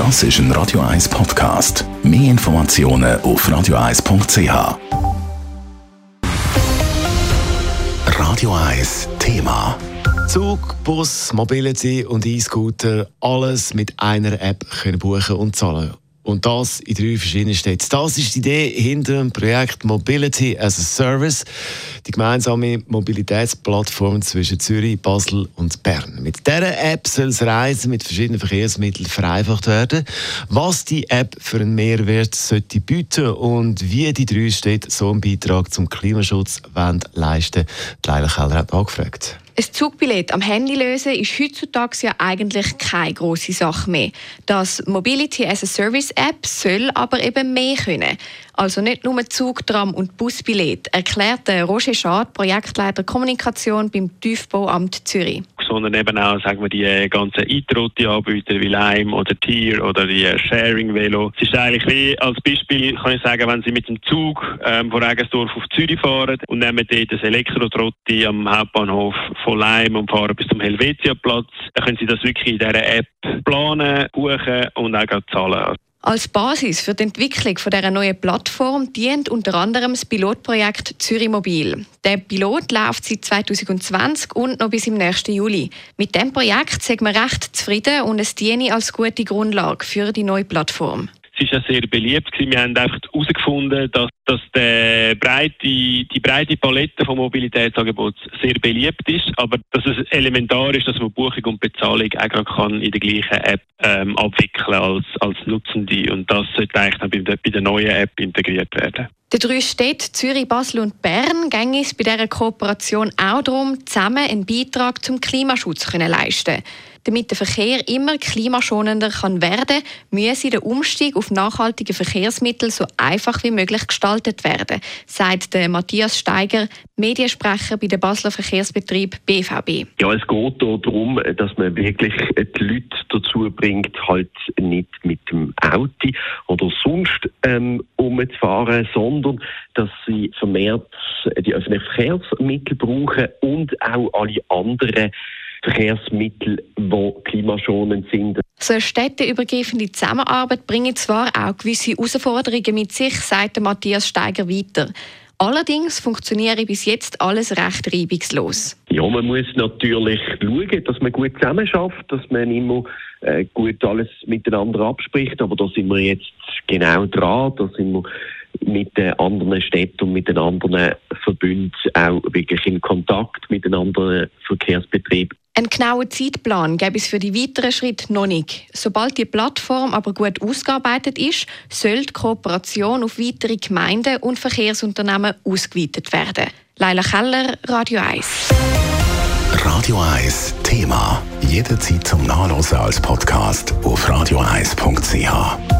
Das ist ein Radio 1 Podcast. Mehr Informationen auf radio1.ch. Radio 1 Thema. Zug, Bus, Mobility und E-Scooter, alles mit einer App können buchen und zahlen. Und das in drei verschiedenen Städten. Das ist die Idee hinter dem Projekt Mobility as a Service, die gemeinsame Mobilitätsplattform zwischen Zürich, Basel und Bern. Mit dieser App soll das Reisen mit verschiedenen Verkehrsmitteln vereinfacht werden. Was die App für einen Mehrwert sollte bieten und wie die drei Städte so einen Beitrag zum Klimaschutz leisten wollen, Leila Keller hat angefragt. Ein Zugbillett am Handy lösen ist heutzutage ja eigentlich keine große Sache mehr. Das Mobility as a Service App soll aber eben mehr können. Also nicht nur Zug, Tram und Busbillett, erklärt Roger Schad, Projektleiter Kommunikation beim Tiefbauamt Zürich sondern eben auch sagen wir, die äh, ganzen Eintrotti-Anbieter wie Lime oder Tier oder die äh, Sharing-Velo. Es ist eigentlich wie als Beispiel, kann ich sagen, wenn Sie mit dem Zug ähm, von Regensdorf auf Zürich fahren und nehmen dort das Elektrotrotti am Hauptbahnhof von Lime und fahren bis zum Helvetia-Platz, dann können Sie das wirklich in dieser App planen, buchen und auch zahlen. Als Basis für die Entwicklung dieser neuen Plattform dient unter anderem das Pilotprojekt Zürich Mobil. Der Pilot läuft seit 2020 und noch bis im nächsten Juli. Mit dem Projekt sind wir recht zufrieden und es diene als gute Grundlage für die neue Plattform. Ist ja sehr beliebt. Wir haben einfach herausgefunden, dass, dass der breite, die breite Palette von Mobilitätsangeboten sehr beliebt ist, aber dass es elementar ist, dass man Buchung und Bezahlung auch kann in der gleichen App ähm, abwickeln als, als Nutzende. Und das sollte eigentlich bei der, bei der neuen App integriert werden. Die drei Städte Zürich, Basel und Bern gehen es bei dieser Kooperation auch darum, zusammen einen Beitrag zum Klimaschutz zu leisten. Damit der Verkehr immer klimaschonender kann werden müsse der Umstieg auf nachhaltige Verkehrsmittel so einfach wie möglich gestaltet werden, sagt der Matthias Steiger, Mediensprecher bei dem Basler Verkehrsbetrieb BVB. Ja, es geht darum, dass man wirklich die Leute dazu bringt, halt nicht mit dem Auto oder sonst ähm, umzufahren, sondern dass sie vermehrt die öffentlichen Verkehrsmittel brauchen und auch alle anderen Verkehrsmittel, die klimaschonend sind. So eine städteübergreifende Zusammenarbeit bringt zwar auch gewisse Herausforderungen mit sich, sagt Matthias Steiger weiter. Allerdings funktioniere bis jetzt alles recht reibungslos. Ja, man muss natürlich schauen, dass man gut zusammen schafft, dass man immer äh, gut alles miteinander abspricht. Aber da sind wir jetzt genau dran. Da sind wir mit den anderen Städten und mit den anderen Verbünden auch wirklich in Kontakt mit den anderen Verkehrsbetrieben. Einen genauen Zeitplan gäbe es für die weiteren Schritte noch nicht. Sobald die Plattform aber gut ausgearbeitet ist, soll die Kooperation auf weitere Gemeinden und Verkehrsunternehmen ausgeweitet werden. Leila Keller, Radio 1. Radio 1 Thema. Jederzeit zum Nachlesen als Podcast auf radio1.ch.